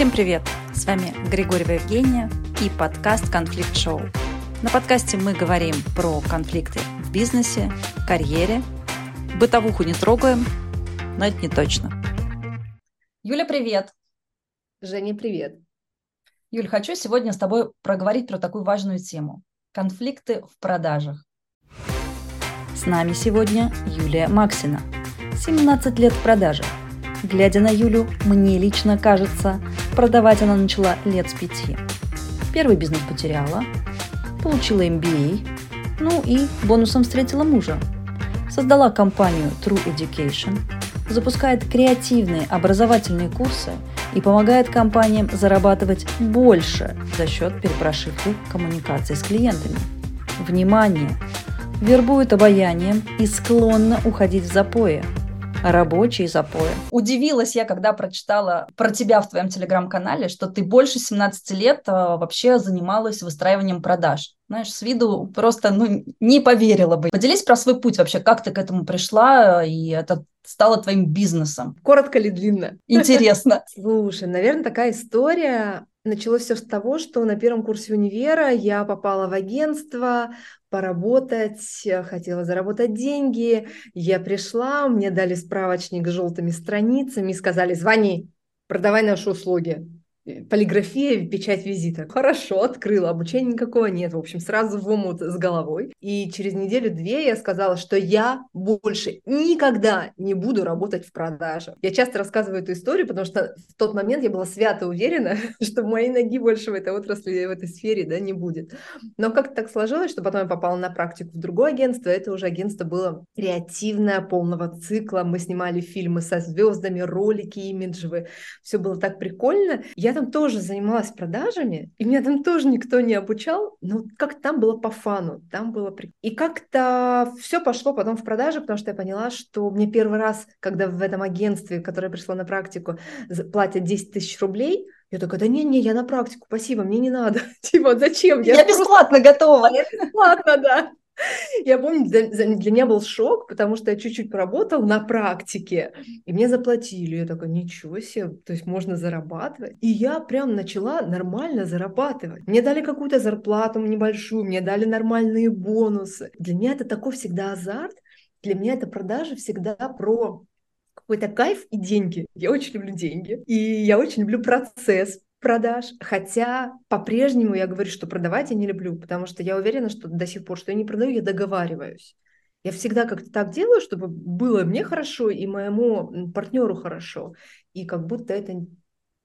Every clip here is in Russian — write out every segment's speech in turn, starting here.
Всем привет! С вами Григорьева Евгения и подкаст «Конфликт Шоу». На подкасте мы говорим про конфликты в бизнесе, карьере. Бытовуху не трогаем, но это не точно. Юля, привет! Женя, привет! Юль, хочу сегодня с тобой проговорить про такую важную тему – конфликты в продажах. С нами сегодня Юлия Максина. 17 лет в продажах. Глядя на Юлю, мне лично кажется, продавать она начала лет с пяти. Первый бизнес потеряла, получила MBA, ну и бонусом встретила мужа. Создала компанию True Education, запускает креативные образовательные курсы и помогает компаниям зарабатывать больше за счет перепрошивки коммуникации с клиентами. Внимание! вербует обаянием и склонна уходить в запои. Рабочие запои. Удивилась я, когда прочитала про тебя в твоем телеграм-канале, что ты больше 17 лет а, вообще занималась выстраиванием продаж. Знаешь, с виду просто ну, не поверила бы. Поделись про свой путь вообще, как ты к этому пришла, и это стало твоим бизнесом. Коротко ли длинно? Интересно. Слушай, наверное, такая история Началось все с того, что на первом курсе универа я попала в агентство поработать, хотела заработать деньги. Я пришла, мне дали справочник с желтыми страницами и сказали, звони, продавай наши услуги. Полиграфия, печать визита. Хорошо, открыла, обучения никакого нет. В общем, сразу в омут с головой. И через неделю-две я сказала, что я больше никогда не буду работать в продаже. Я часто рассказываю эту историю, потому что в тот момент я была свято уверена, что моей ноги больше в этой отрасли, в этой сфере да, не будет. Но как-то так сложилось, что потом я попала на практику в другое агентство. Это уже агентство было креативное, полного цикла. Мы снимали фильмы со звездами, ролики имиджевые. Все было так прикольно. Я там тоже занималась продажами, и меня там тоже никто не обучал, но как там было по фану, там было... И как-то все пошло потом в продажи, потому что я поняла, что мне первый раз, когда в этом агентстве, которое пришло на практику, платят 10 тысяч рублей, я такая, да не-не, я на практику, спасибо, мне не надо. типа, зачем? Я, я бесплатно просто... готова. Я бесплатно, да. Я помню, для, для меня был шок, потому что я чуть-чуть поработал на практике, и мне заплатили. Я такая, ничего себе, то есть можно зарабатывать. И я прям начала нормально зарабатывать. Мне дали какую-то зарплату небольшую, мне дали нормальные бонусы. Для меня это такой всегда азарт, для меня это продажи всегда про какой-то кайф и деньги. Я очень люблю деньги. И я очень люблю процесс, продаж, хотя по-прежнему я говорю, что продавать я не люблю, потому что я уверена, что до сих пор, что я не продаю, я договариваюсь. Я всегда как-то так делаю, чтобы было мне хорошо и моему партнеру хорошо. И как будто это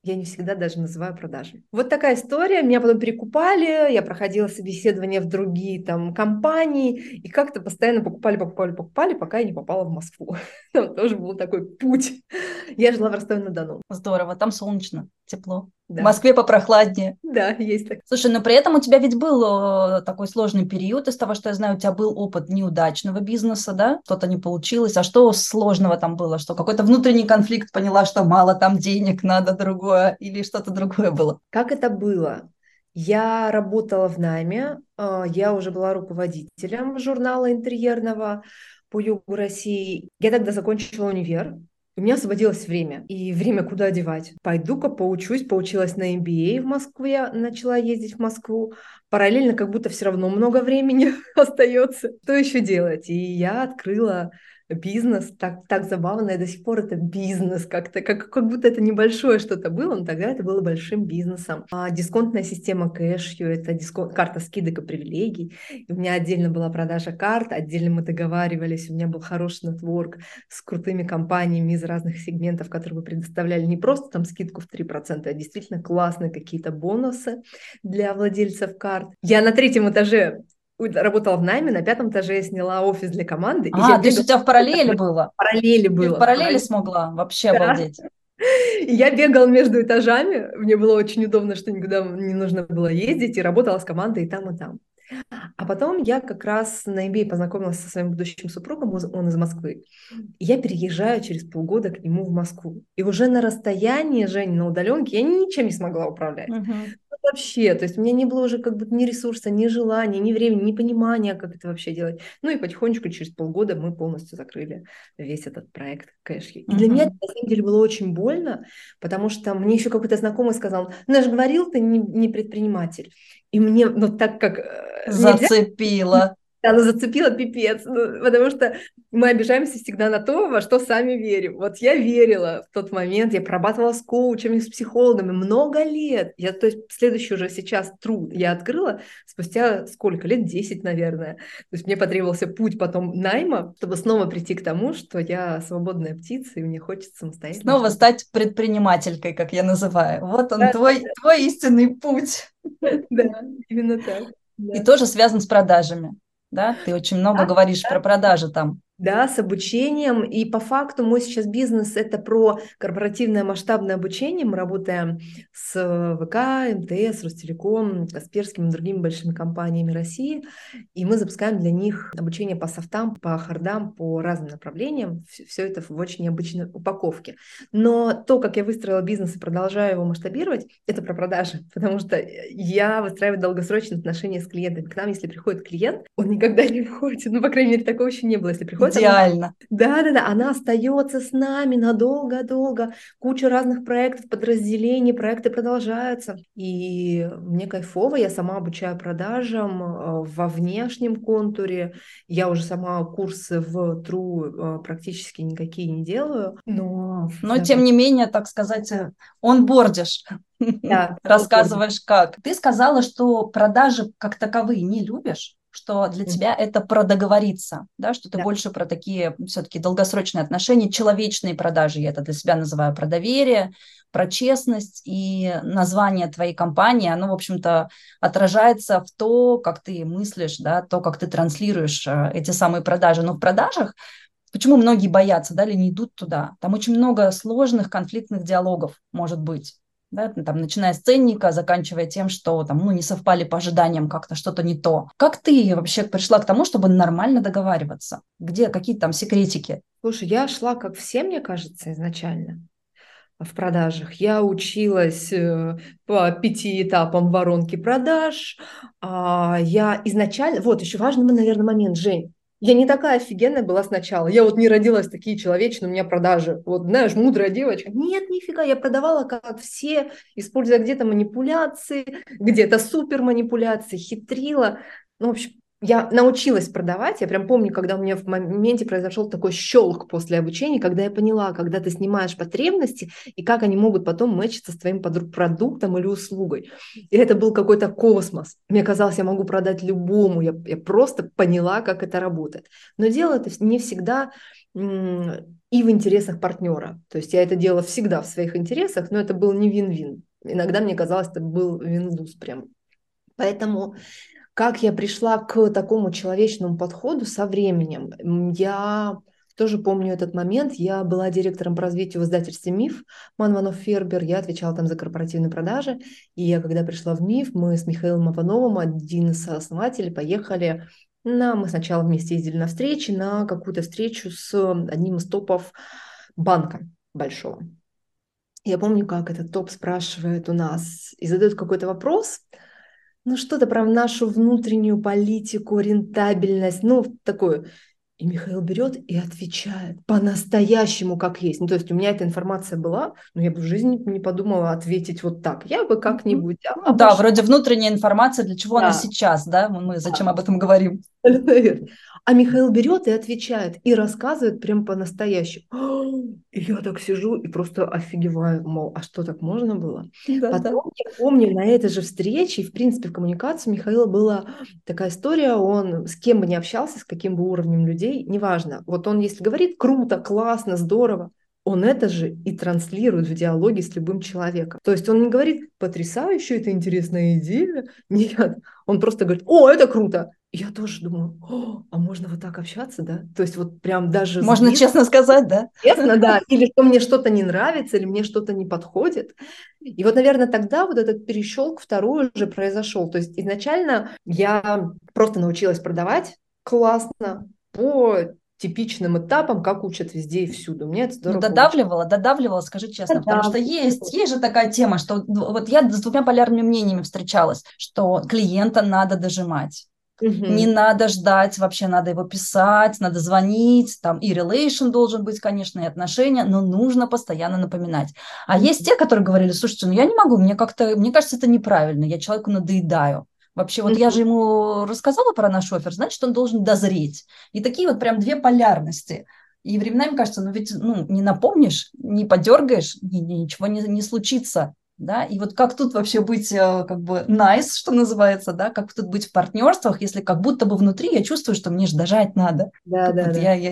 я не всегда даже называю продажами. Вот такая история. Меня потом перекупали, я проходила собеседование в другие там компании, и как-то постоянно покупали, покупали, покупали, пока я не попала в Москву. Там тоже был такой путь. Я жила в Ростове-на-Дону. Здорово, там солнечно, тепло. Да. В Москве попрохладнее. Да, есть так. Слушай, но при этом у тебя ведь был э, такой сложный период, из того, что я знаю, у тебя был опыт неудачного бизнеса, да? Что-то не получилось. А что сложного там было? Что какой-то внутренний конфликт поняла, что мало там денег, надо другое, или что-то другое было? Как это было? Я работала в найме, э, я уже была руководителем журнала интерьерного по югу России. Я тогда закончила универ, у меня освободилось время. И время куда девать? Пойду-ка поучусь. Поучилась на MBA в Москве, начала ездить в Москву. Параллельно как будто все равно много времени остается. Что еще делать? И я открыла бизнес, так, так забавно, и до сих пор это бизнес как-то, как, как будто это небольшое что-то было, но тогда это было большим бизнесом. А дисконтная система кэшью, это дисконт, карта скидок и привилегий. И у меня отдельно была продажа карт, отдельно мы договаривались, у меня был хороший нетворк с крутыми компаниями из разных сегментов, которые бы предоставляли не просто там скидку в 3%, а действительно классные какие-то бонусы для владельцев карт. Я на третьем этаже работала в найме, на пятом этаже я сняла офис для команды. А, то есть у тебя в параллели было? В параллели было. Ты в параллели смогла? Вообще да. обалдеть. Я бегала между этажами, мне было очень удобно, что никуда не нужно было ездить, и работала с командой и там, и там. А потом я как раз на MBA познакомилась со своим будущим супругом, он из Москвы. Я переезжаю через полгода к нему в Москву. И уже на расстоянии, Жень, на удаленке я ничем не смогла управлять. Uh-huh вообще, то есть у меня не было уже как бы ни ресурса, ни желания, ни времени, ни понимания, как это вообще делать. Ну и потихонечку через полгода мы полностью закрыли весь этот проект кэшки. И для меня это на самом деле было очень больно, потому что мне еще какой-то знакомый сказал, же говорил, ты не, не предприниматель. И мне, ну так как... Э, Зацепило. Она зацепила пипец, ну, потому что мы обижаемся всегда на то, во что сами верим. Вот я верила в тот момент, я прорабатывала с коучами, с психологами много лет. Я, то есть следующий уже сейчас труд я открыла спустя сколько? Лет 10, наверное. То есть мне потребовался путь потом найма, чтобы снова прийти к тому, что я свободная птица, и мне хочется самостоятельно. Снова стать предпринимателькой, как я называю. Вот он, да, твой, да. твой истинный путь. Да, именно так. И тоже связан с продажами да? Ты очень много говоришь про продажи там. Да, с обучением. И по факту мой сейчас бизнес – это про корпоративное масштабное обучение. Мы работаем с ВК, МТС, Ростелеком, Касперским и другими большими компаниями России. И мы запускаем для них обучение по софтам, по хардам, по разным направлениям. Все это в очень необычной упаковке. Но то, как я выстроила бизнес и продолжаю его масштабировать, это про продажи. Потому что я выстраиваю долгосрочные отношения с клиентами. К нам, если приходит клиент, он никогда не уходит. Ну, по крайней мере, такого еще не было. Если приходит приходит. Идеально. да, да, да, она остается с нами надолго-долго. Куча разных проектов, подразделений, проекты продолжаются. И мне кайфово, я сама обучаю продажам э, во внешнем контуре. Я уже сама курсы в True э, практически никакие не делаю. Но, но тем не менее, так сказать, он бордишь. Да, Рассказываешь как. Ты сказала, что продажи как таковые не любишь что для тебя это про договориться, да, что ты да. больше про такие все-таки долгосрочные отношения, человечные продажи, я это для себя называю про доверие, про честность, и название твоей компании, оно, в общем-то, отражается в то, как ты мыслишь, да, то, как ты транслируешь э, эти самые продажи. Но в продажах Почему многие боятся, да, или не идут туда? Там очень много сложных конфликтных диалогов может быть да, там, начиная с ценника, заканчивая тем, что там, ну, не совпали по ожиданиям, как-то что-то не то. Как ты вообще пришла к тому, чтобы нормально договариваться? Где какие там секретики? Слушай, я шла, как все, мне кажется, изначально в продажах. Я училась э, по пяти этапам воронки продаж. А, я изначально... Вот, еще важный, наверное, момент, Жень. Я не такая офигенная была сначала. Я вот не родилась такие человечные, у меня продажи. Вот, знаешь, мудрая девочка. Нет, нифига, я продавала как все, используя где-то манипуляции, где-то супер манипуляции, хитрила. Ну, в общем, я научилась продавать, я прям помню, когда у меня в моменте произошел такой щелк после обучения, когда я поняла, когда ты снимаешь потребности и как они могут потом мэчиться с твоим продуктом или услугой. И это был какой-то космос. Мне казалось, я могу продать любому, я, я просто поняла, как это работает. Но дело это не всегда и в интересах партнера. То есть я это делала всегда в своих интересах, но это был не вин-вин. Иногда мне казалось, это был вин-луз прям. Поэтому как я пришла к такому человечному подходу со временем? Я тоже помню этот момент. Я была директором по развитию в издательстве «Миф» Манванов Фербер. Я отвечала там за корпоративные продажи. И я, когда пришла в «Миф», мы с Михаилом Ивановым, один из основателей, поехали на... Мы сначала вместе ездили на встречи, на какую-то встречу с одним из топов банка большого. Я помню, как этот топ спрашивает у нас и задает какой-то вопрос – ну что-то про нашу внутреннюю политику, рентабельность, ну такое. И Михаил берет и отвечает по-настоящему, как есть. Ну, то есть у меня эта информация была, но я бы в жизни не подумала ответить вот так. Я бы как-нибудь... А, ну, да, вроде внутренняя информация, для чего да. она сейчас, да? Мы зачем да. об этом говорим? А Михаил берет и отвечает, и рассказывает прям по-настоящему. И я так сижу и просто офигеваю, мол, а что так можно было? Да, Потом да. я помню на этой же встрече, и в принципе в коммуникации Михаила была такая история, он с кем бы ни общался, с каким бы уровнем людей, неважно. Вот он если говорит круто, классно, здорово, он это же и транслирует в диалоге с любым человеком. То есть он не говорит, потрясающая, это интересная идея. Нет, он просто говорит, о, это круто. Я тоже думаю, О, а можно вот так общаться, да? То есть вот прям даже... Можно сбив... честно сказать, да? Честно, да. Или что мне что-то не нравится, или мне что-то не подходит. И вот, наверное, тогда вот этот перещелк второй уже произошел. То есть изначально я просто научилась продавать классно, по типичным этапом, как учат везде и всюду. Мне это ну, здорово. Ну, додавливала, додавливала, скажи честно, потому что есть, есть же такая тема, что вот я с двумя полярными мнениями встречалась, что клиента надо дожимать. Угу. Не надо ждать, вообще надо его писать, надо звонить, там и relation должен быть, конечно, и отношения, но нужно постоянно напоминать. А есть те, которые говорили, слушайте, ну я не могу, мне как-то, мне кажется, это неправильно, я человеку надоедаю. Вообще, вот mm-hmm. я же ему рассказала про наш офер, значит, он должен дозреть. И такие вот прям две полярности. И временами кажется, ну ведь ну, не напомнишь, не подергаешь, ничего не, не случится да, и вот как тут вообще быть э, как бы nice, что называется, да, как тут быть в партнерствах, если как будто бы внутри я чувствую, что мне же дожать надо. Да, да, вот да. Я, я,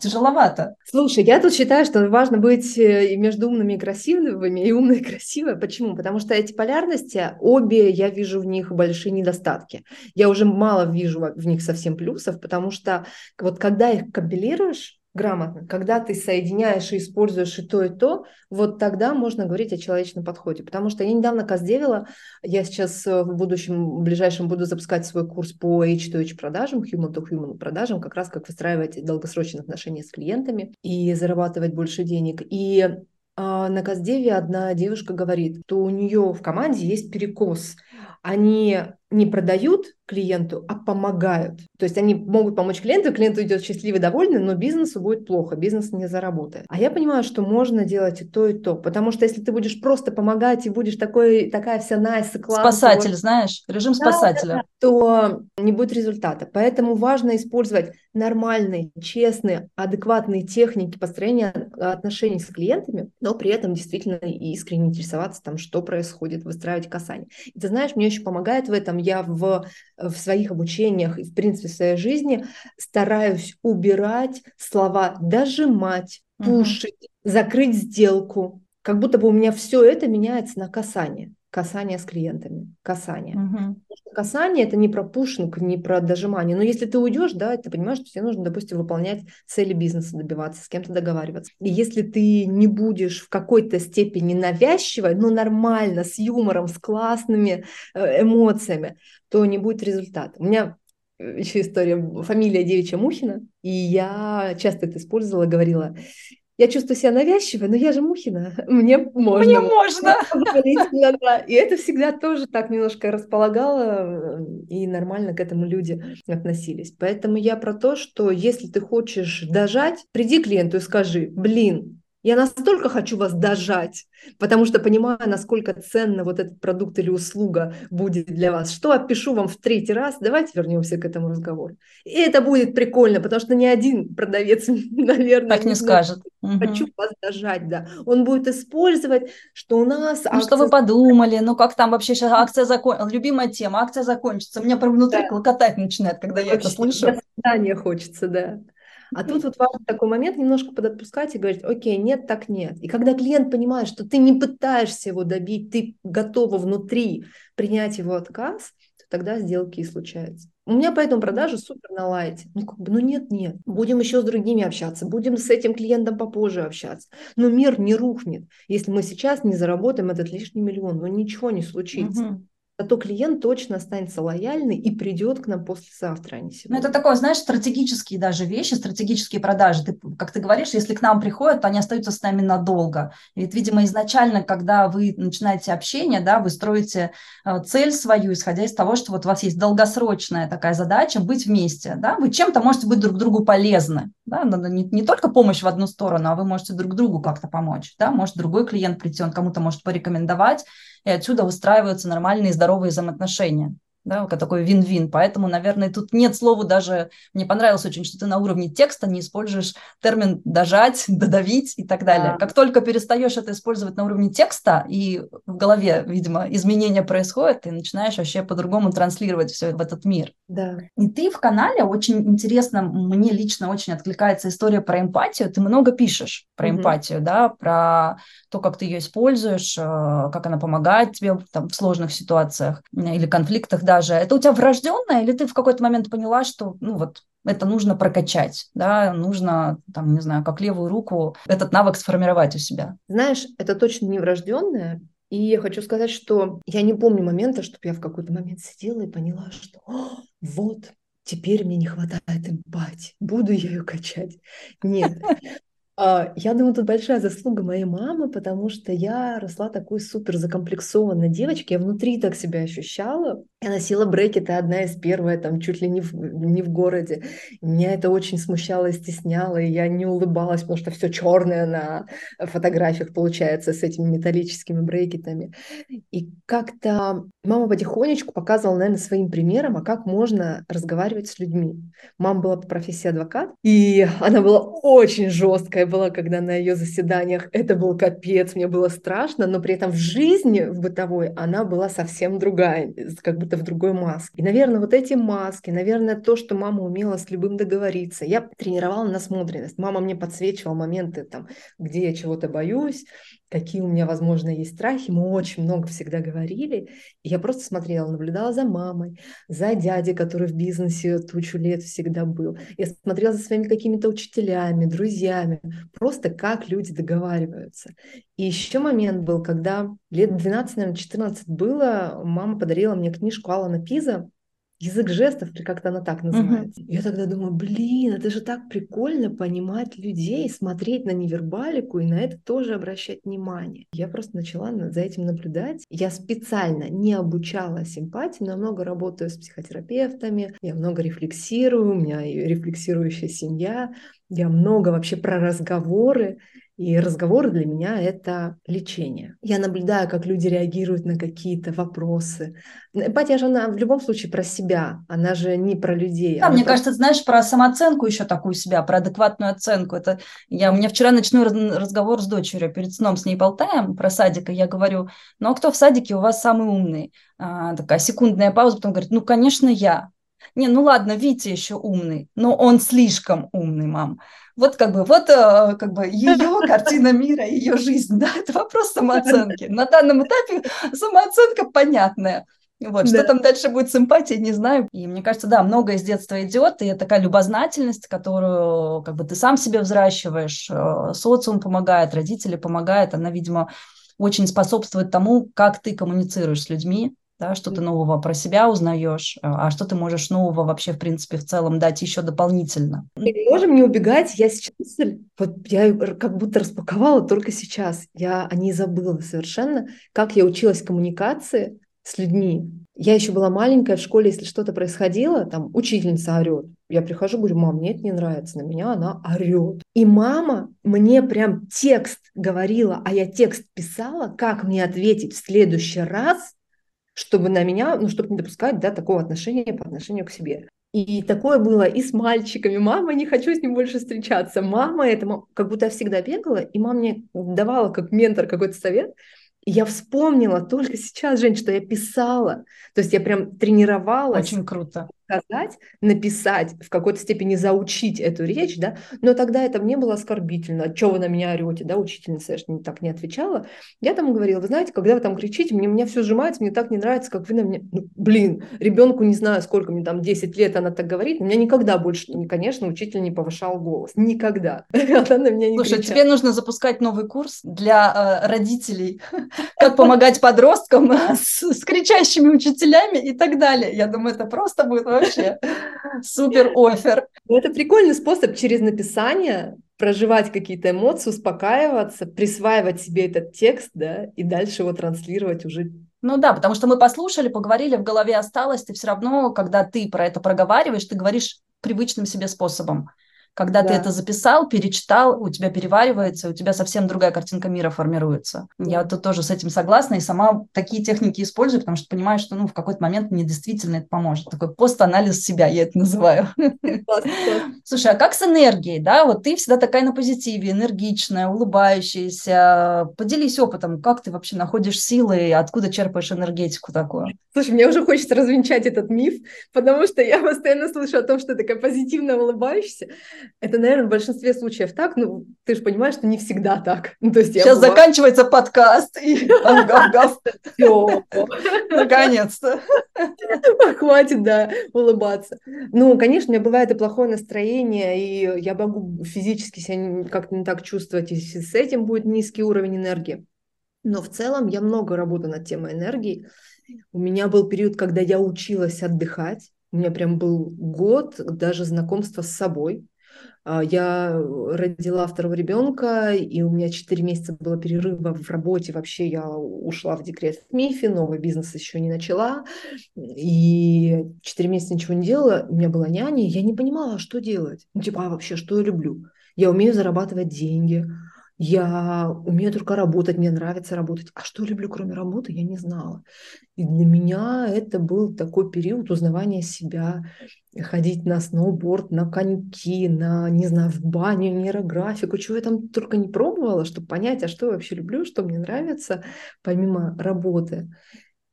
тяжеловато. Слушай, я тут считаю, что важно быть э, и между умными и красивыми, и умной и красивой. Почему? Потому что эти полярности, обе, я вижу в них большие недостатки. Я уже мало вижу в них совсем плюсов, потому что вот когда их компилируешь, грамотно. Когда ты соединяешь и используешь и то, и то, вот тогда можно говорить о человечном подходе. Потому что я недавно каздевила, я сейчас э, в будущем, в ближайшем буду запускать свой курс по H2H продажам, human to human продажам, как раз как выстраивать долгосрочные отношения с клиентами и зарабатывать больше денег. И а на Каздеве одна девушка говорит, что у нее в команде есть перекос. Они не продают клиенту, а помогают. То есть они могут помочь клиенту, клиент уйдет счастливый, довольный, но бизнесу будет плохо, бизнес не заработает. А я понимаю, что можно делать и то, и то, потому что если ты будешь просто помогать и будешь такой, такая вся nice, классная... Спасатель, вот, знаешь, режим спасателя. Да, да, то не будет результата. Поэтому важно использовать нормальные, честные, адекватные техники построения отношений с клиентами, но при этом действительно искренне интересоваться там, что происходит, выстраивать касание. И ты знаешь, мне еще помогает в этом я в, в своих обучениях и, в принципе, в своей жизни стараюсь убирать слова «дожимать», «пушить», угу. «закрыть сделку», как будто бы у меня все это меняется на касание касание с клиентами, касание. Угу. Касание это не про пушинг, не про дожимание. Но если ты уйдешь, да, ты понимаешь, что тебе нужно, допустим, выполнять цели бизнеса, добиваться, с кем-то договариваться. И если ты не будешь в какой-то степени навязчивой, но нормально, с юмором, с классными э, эмоциями, то не будет результата. У меня э, еще история, фамилия девичья Мухина, и я часто это использовала, говорила, я чувствую себя навязчивой, но я же Мухина, мне можно. Мне можно. И это всегда тоже так немножко располагало, и нормально к этому люди относились. Поэтому я про то, что если ты хочешь дожать, приди клиенту и скажи, блин, я настолько хочу вас дожать, потому что понимаю, насколько ценно вот этот продукт или услуга будет для вас. Что опишу вам в третий раз, давайте вернемся к этому разговору. И это будет прикольно, потому что ни один продавец, наверное, так не, не скажет. Хочу угу. вас дожать, да. Он будет использовать, что у нас... Ну, акция... что вы подумали, ну как там вообще сейчас акция закончится, любимая тема, акция закончится. У меня прям внутри да. клокотать начинает, когда я это слышу. До хочется, да. А тут вот важно такой момент немножко подотпускать и говорить, окей, нет, так нет. И когда клиент понимает, что ты не пытаешься его добить, ты готова внутри принять его отказ, то тогда сделки и случаются. У меня поэтому продажи супер на лайте. Ну, как бы, ну нет, нет. Будем еще с другими общаться, будем с этим клиентом попозже общаться. Но мир не рухнет, если мы сейчас не заработаем этот лишний миллион. Ну, ничего не случится. Угу то клиент точно останется лояльный и придет к нам послезавтра, а не сегодня. Ну, это такое, знаешь, стратегические даже вещи, стратегические продажи. Ты, как ты говоришь, если к нам приходят, то они остаются с нами надолго. Ведь, видимо, изначально, когда вы начинаете общение, да, вы строите э, цель свою, исходя из того, что вот у вас есть долгосрочная такая задача быть вместе, да, вы чем-то можете быть друг другу полезны, да, не, не только помощь в одну сторону, а вы можете друг другу как-то помочь, да, может другой клиент прийти, он кому-то может порекомендовать, и отсюда выстраиваются нормальные здоровые взаимоотношения да, такой вин-вин. Поэтому, наверное, тут нет слова даже, мне понравилось очень, что ты на уровне текста не используешь термин «дожать», «додавить» и так далее. Да. Как только перестаешь это использовать на уровне текста, и в голове, видимо, изменения происходят, ты начинаешь вообще по-другому транслировать все в этот мир. Да. И ты в канале очень интересно, мне лично очень откликается история про эмпатию. Ты много пишешь про угу. эмпатию, да, про то, как ты ее используешь, э, как она помогает тебе там, в сложных ситуациях или конфликтах, да, даже, это у тебя врожденное, или ты в какой-то момент поняла, что, ну вот, это нужно прокачать, да, нужно, там, не знаю, как левую руку этот навык сформировать у себя? Знаешь, это точно не врожденное, и я хочу сказать, что я не помню момента, чтобы я в какой-то момент сидела и поняла, что вот, теперь мне не хватает эмпатии, буду я ее качать. Нет, я думаю, тут большая заслуга моей мамы, потому что я росла такой супер закомплексованной девочкой, я внутри так себя ощущала. Я носила брекеты, одна из первых, там, чуть ли не в, не в городе. Меня это очень смущало и стесняло, и я не улыбалась, потому что все черное на фотографиях получается с этими металлическими брекетами. И как-то мама потихонечку показывала, наверное, своим примером, а как можно разговаривать с людьми. Мама была по профессии адвокат, и она была очень жесткая я была, когда на ее заседаниях, это был капец, мне было страшно, но при этом в жизни, в бытовой, она была совсем другая, как будто в другой маске. И, наверное, вот эти маски, наверное, то, что мама умела с любым договориться. Я тренировала насмотренность. Мама мне подсвечивала моменты, там, где я чего-то боюсь, какие у меня, возможно, есть страхи. Мы очень много всегда говорили. И я просто смотрела, наблюдала за мамой, за дядей, который в бизнесе тучу лет всегда был. Я смотрела за своими какими-то учителями, друзьями, просто как люди договариваются. И еще момент был, когда лет 12, наверное, 14 было, мама подарила мне книжку Алана Пиза язык жестов, как-то она так называется. Uh-huh. Я тогда думаю, блин, это же так прикольно понимать людей, смотреть на невербалику и на это тоже обращать внимание. Я просто начала за этим наблюдать. Я специально не обучала симпатии, но много работаю с психотерапевтами, я много рефлексирую, у меня рефлексирующая семья, я много вообще про разговоры, и разговоры для меня — это лечение. Я наблюдаю, как люди реагируют на какие-то вопросы. Эмпатия же она в любом случае про себя, она же не про людей. Да, мне про... кажется, знаешь, про самооценку еще такую себя, про адекватную оценку. Это я, у меня вчера ночной разговор с дочерью, перед сном с ней болтаем про садика, я говорю, ну а кто в садике у вас самый умный? А, такая секундная пауза, потом говорит, ну, конечно, я. Не, ну ладно, Витя еще умный, но он слишком умный, мам. Вот как бы, вот э, как бы ее картина мира, ее жизнь, да, это вопрос самооценки. На данном этапе самооценка понятная. Вот, да. что там дальше будет с эмпатией, не знаю. И мне кажется, да, многое из детства идет, и такая любознательность, которую как бы ты сам себе взращиваешь, э, социум помогает, родители помогают, она, видимо, очень способствует тому, как ты коммуницируешь с людьми, да, что ты нового про себя узнаешь, а, а что ты можешь нового вообще, в принципе, в целом дать еще дополнительно. Мы не можем не убегать. Я сейчас, вот я как будто распаковала только сейчас. Я о ней забыла совершенно, как я училась коммуникации с людьми. Я еще была маленькая в школе, если что-то происходило, там учительница орет. Я прихожу, говорю, мам, мне это не нравится, на меня она орет. И мама мне прям текст говорила, а я текст писала, как мне ответить в следующий раз, чтобы на меня, ну, чтобы не допускать, да, такого отношения по отношению к себе. И такое было и с мальчиками. Мама, не хочу с ним больше встречаться. Мама, это как будто я всегда бегала, и мама мне давала как ментор какой-то совет. И я вспомнила только сейчас, Жень, что я писала. То есть я прям тренировалась. Очень круто сказать, написать, в какой-то степени заучить эту речь, да, но тогда это мне было оскорбительно, что вы на меня орете, да, учительница я же не, так не отвечала. Я там говорила, вы знаете, когда вы там кричите, мне, меня все сжимается, мне так не нравится, как вы на меня, ну, блин, ребенку не знаю, сколько мне там, 10 лет она так говорит, у меня никогда больше, конечно, учитель не повышал голос, никогда. Она на меня не Слушай, кричала. тебе нужно запускать новый курс для э, родителей, как помогать подросткам с кричащими учителями и так далее. Я думаю, это просто будет вообще супер офер. Ну, это прикольный способ через написание проживать какие-то эмоции, успокаиваться, присваивать себе этот текст, да, и дальше его транслировать уже ну да, потому что мы послушали, поговорили, в голове осталось, ты все равно, когда ты про это проговариваешь, ты говоришь привычным себе способом. Когда да. ты это записал, перечитал, у тебя переваривается, у тебя совсем другая картинка мира формируется. Я тут тоже с этим согласна и сама такие техники использую, потому что понимаю, что ну, в какой-то момент мне действительно это поможет. Такой постанализ себя, я это называю. Слушай, а как с энергией, да? Вот ты всегда такая на позитиве, энергичная, улыбающаяся. Поделись опытом, как ты вообще находишь силы, откуда черпаешь энергетику такую? Слушай, мне уже хочется развенчать этот миф, потому что я постоянно слышу о том, что такая позитивно улыбающаяся. Это, наверное, в большинстве случаев так, ну, ты же понимаешь, что не всегда так. Ну, то есть Сейчас была... заканчивается подкаст, и гав-гав. Наконец-то. Хватит, да, улыбаться. Ну, конечно, у меня бывает и плохое настроение, и я могу физически себя как-то не так чувствовать, если с этим будет низкий уровень энергии. Но в целом я много работаю над темой энергии. У меня был период, когда я училась отдыхать, У меня прям был год даже знакомства с собой. А, я родила второго ребенка, и у меня 4 месяца было перерыва в работе. Вообще я ушла в декрет в МИФе, новый бизнес еще не начала. И 4 месяца ничего не делала. У меня была няня, я не понимала, что делать. Ну, типа, а вообще, что я люблю? Я умею зарабатывать деньги, я умею только работать, мне нравится работать. А что люблю, кроме работы, я не знала. И для меня это был такой период узнавания себя, ходить на сноуборд, на коньки, на, не знаю, в баню, нейрографику, чего я там только не пробовала, чтобы понять, а что я вообще люблю, что мне нравится, помимо работы.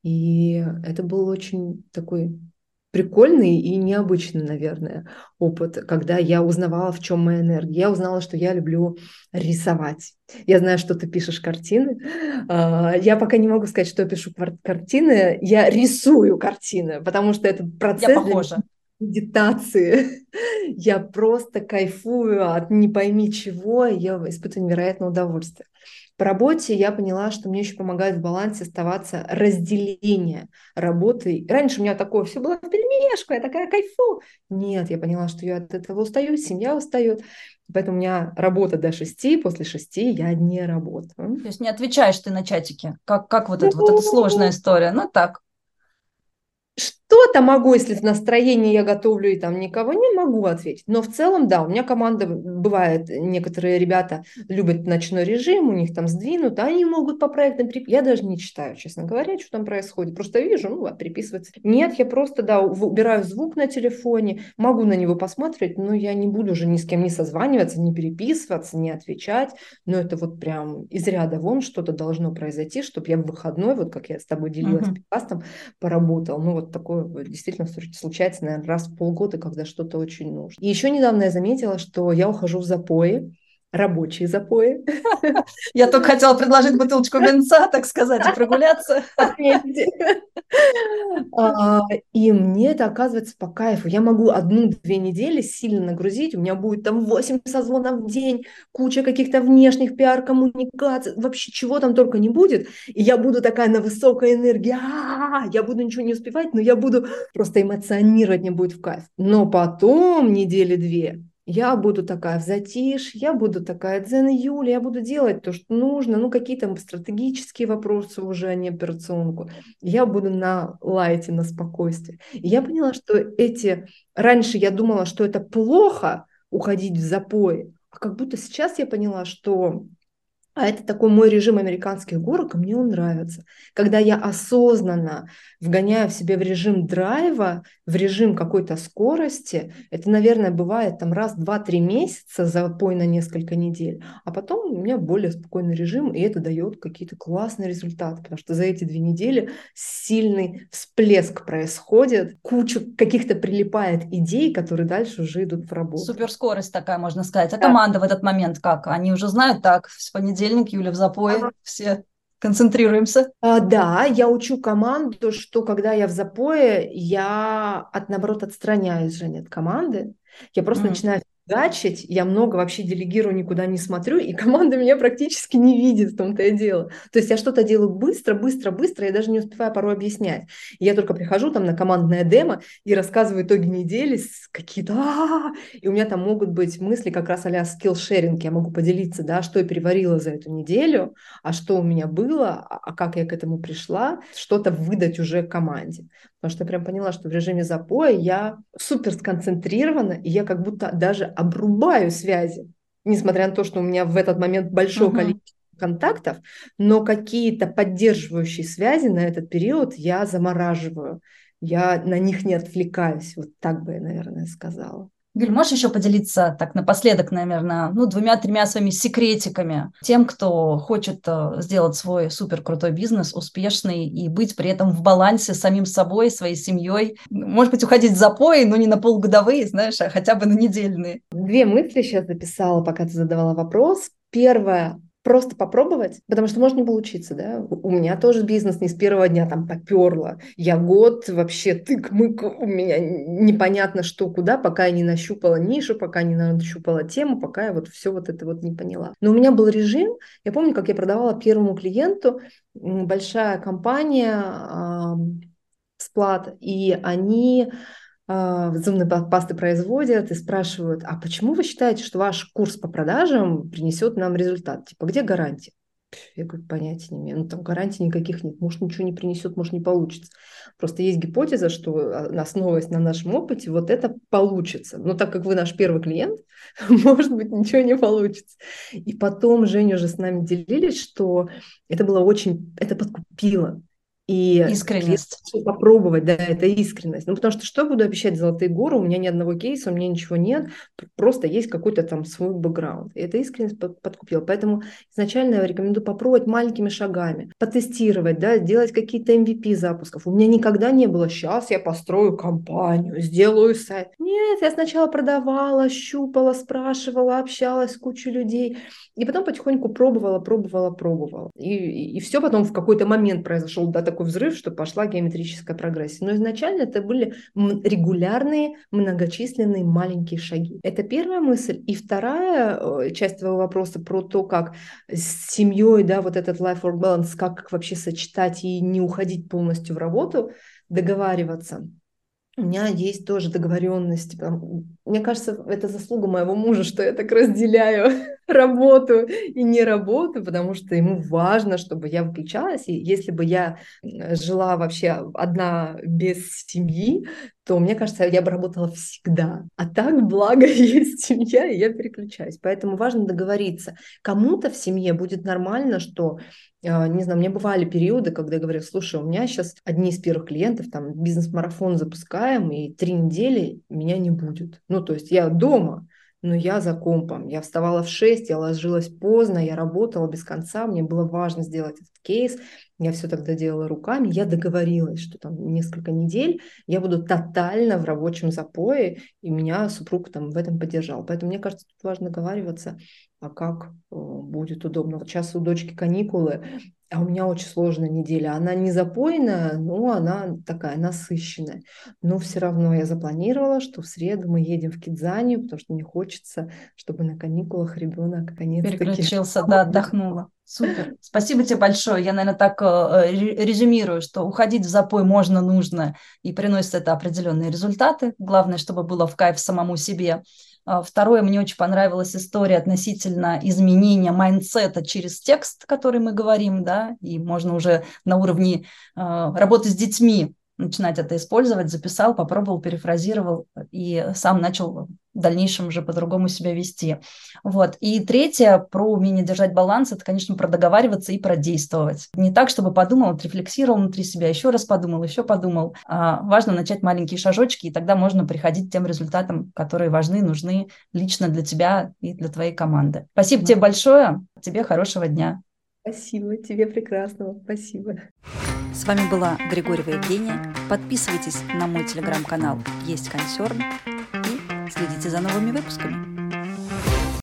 И это был очень такой прикольный и необычный, наверное, опыт, когда я узнавала, в чем моя энергия. Я узнала, что я люблю рисовать. Я знаю, что ты пишешь картины. А, я пока не могу сказать, что я пишу картины. Я рисую картины, потому что это процесс я похожа. медитации. Я просто кайфую от не пойми чего, я испытываю невероятное удовольствие. По работе я поняла, что мне еще помогает в балансе оставаться разделение работы. Раньше у меня такое все было в перемешку, я такая кайфу. Нет, я поняла, что я от этого устаю, семья устает. Поэтому у меня работа до шести, после шести я не работаю. То есть не отвечаешь ты на чатике? Как, как вот это, вот эта сложная история? Ну так. Что-то могу, если в настроении я готовлю и там никого не могу ответить. Но в целом, да, у меня команда бывает, некоторые ребята любят ночной режим, у них там сдвинут, они могут по проектам приписывать. Я даже не читаю, честно говоря, что там происходит. Просто вижу, ну, а приписывается. Нет, я просто, да, убираю звук на телефоне, могу на него посмотреть, но я не буду уже ни с кем не созваниваться, не переписываться, не отвечать. Но это вот прям из ряда вон что-то должно произойти, чтобы я в выходной, вот как я с тобой делилась uh-huh. подкастом, поработал. Ну, вот такое действительно случается, наверное, раз в полгода, когда что-то очень нужно. И еще недавно я заметила, что я ухожу в запои, рабочие запои. Я только хотела предложить бутылочку венца, так сказать, и прогуляться. А, и мне это оказывается по кайфу. Я могу одну-две недели сильно нагрузить, у меня будет там 8 созвонов в день, куча каких-то внешних пиар-коммуникаций, вообще чего там только не будет. И я буду такая на высокой энергии, я буду ничего не успевать, но я буду просто эмоционировать, мне будет в кайф. Но потом недели две я буду такая в затишье, я буду такая дзен Юля, я буду делать то, что нужно, ну какие-то стратегические вопросы уже, а не операционку. Я буду на лайте, на спокойствии. Я поняла, что эти... Раньше я думала, что это плохо уходить в запой, а как будто сейчас я поняла, что а это такой мой режим американских горок, и мне он нравится. Когда я осознанно вгоняю в себя в режим драйва, в режим какой-то скорости, это, наверное, бывает там раз, два, три месяца, запой на несколько недель, а потом у меня более спокойный режим, и это дает какие-то классные результаты, потому что за эти две недели сильный всплеск происходит, куча каких-то прилипает идей, которые дальше уже идут в работу. Суперскорость такая, можно сказать. А да. команда в этот момент как? Они уже знают так, с понедельника понедельник, Юля в запое, ага. все концентрируемся. А, да, я учу команду, что когда я в запое, я, от, наоборот, отстраняюсь, Женя, от команды. Я просто mm. начинаю фигачить, я много вообще делегирую, никуда не смотрю, и команда меня практически не видит, в том-то и дело. То есть я что-то делаю быстро, быстро, быстро, я даже не успеваю порой объяснять. И я только прихожу там на командное демо и рассказываю итоги недели, какие-то... И у меня там могут быть мысли как раз а-ля скилл-шеринг, я могу поделиться, да, что я переварила за эту неделю, а что у меня было, а, а как я к этому пришла, что-то выдать уже команде. Потому что я прям поняла, что в режиме запоя я супер сконцентрирована, и я как будто даже обрубаю связи. Несмотря на то, что у меня в этот момент большое uh-huh. количество контактов, но какие-то поддерживающие связи на этот период я замораживаю. Я на них не отвлекаюсь. Вот так бы я, наверное, сказала. Юль, можешь еще поделиться так напоследок, наверное, ну, двумя-тремя своими секретиками тем, кто хочет э, сделать свой супер крутой бизнес успешный и быть при этом в балансе с самим собой, своей семьей. Может быть, уходить в запои, но не на полугодовые, знаешь, а хотя бы на недельные. Две мысли сейчас записала, пока ты задавала вопрос. Первое, просто попробовать, потому что может не получиться, да. У меня тоже бизнес не с первого дня там поперло. Я год вообще тык-мык, у меня непонятно что куда, пока я не нащупала нишу, пока не нащупала тему, пока я вот все вот это вот не поняла. Но у меня был режим, я помню, как я продавала первому клиенту, большая компания, э, сплат, и они а, зубные пасты производят и спрашивают, а почему вы считаете, что ваш курс по продажам принесет нам результат? Типа, где гарантия? Я говорю, понятия не имею. Ну, там гарантий никаких нет. Может, ничего не принесет, может, не получится. Просто есть гипотеза, что а, основываясь на нашем опыте, вот это получится. Но так как вы наш первый клиент, может быть, ничего не получится. И потом Женя уже с нами делились, что это было очень, это подкупило. И искренность. Попробовать, да, это искренность. Ну, потому что что буду обещать золотые горы? У меня ни одного кейса, у меня ничего нет. Просто есть какой-то там свой бэкграунд. И эта искренность подкупила. Поэтому изначально я рекомендую попробовать маленькими шагами, потестировать, да, делать какие-то MVP запусков. У меня никогда не было, сейчас я построю компанию, сделаю сайт. Нет, я сначала продавала, щупала, спрашивала, общалась с кучей людей. И потом потихоньку пробовала, пробовала, пробовала. И, и, и все потом в какой-то момент произошел, да, такой взрыв, что пошла геометрическая прогрессия. Но изначально это были регулярные, многочисленные маленькие шаги. Это первая мысль. И вторая э, часть твоего вопроса про то, как с семьей, да, вот этот life-work balance, как вообще сочетать и не уходить полностью в работу, договариваться у меня есть тоже договоренности. Мне кажется, это заслуга моего мужа, что я так разделяю работу и не работу, потому что ему важно, чтобы я выключалась. И если бы я жила вообще одна без семьи, то, мне кажется, я бы работала всегда. А так, благо, есть семья, и я переключаюсь. Поэтому важно договориться. Кому-то в семье будет нормально, что а, не знаю, меня бывали периоды, когда я говорю, слушай, у меня сейчас одни из первых клиентов, там, бизнес-марафон запускаем, и три недели меня не будет. Ну, то есть я дома, но я за компом. Я вставала в 6, я ложилась поздно, я работала без конца, мне было важно сделать этот кейс. Я все тогда делала руками. Я договорилась, что там несколько недель я буду тотально в рабочем запое, и меня супруг там в этом поддержал. Поэтому мне кажется, тут важно договариваться, а как э, будет удобно. Вот сейчас у дочки каникулы, а у меня очень сложная неделя. Она не запойная, но она такая насыщенная. Но все равно я запланировала, что в среду мы едем в Кидзанию, потому что мне хочется, чтобы на каникулах ребенок наконец-таки... Переключился, да, отдохнула. Супер. Спасибо тебе большое. Я, наверное, так э, резюмирую, что уходить в запой можно, нужно, и приносит это определенные результаты. Главное, чтобы было в кайф самому себе. А, второе, мне очень понравилась история относительно изменения майндсета через текст, который мы говорим, да, и можно уже на уровне э, работы с детьми начинать это использовать, записал, попробовал, перефразировал и сам начал в дальнейшем уже по-другому себя вести. Вот. И третье, про умение держать баланс, это, конечно, про договариваться и про действовать. Не так, чтобы подумал, отрефлексировал внутри себя, еще раз подумал, еще подумал. А важно начать маленькие шажочки, и тогда можно приходить к тем результатам, которые важны, нужны лично для тебя и для твоей команды. Спасибо mm-hmm. тебе большое, тебе хорошего дня. Спасибо, тебе прекрасного, спасибо. С вами была Григорьева Евгения. Подписывайтесь на мой телеграм-канал «Есть консерн» и следите за новыми выпусками.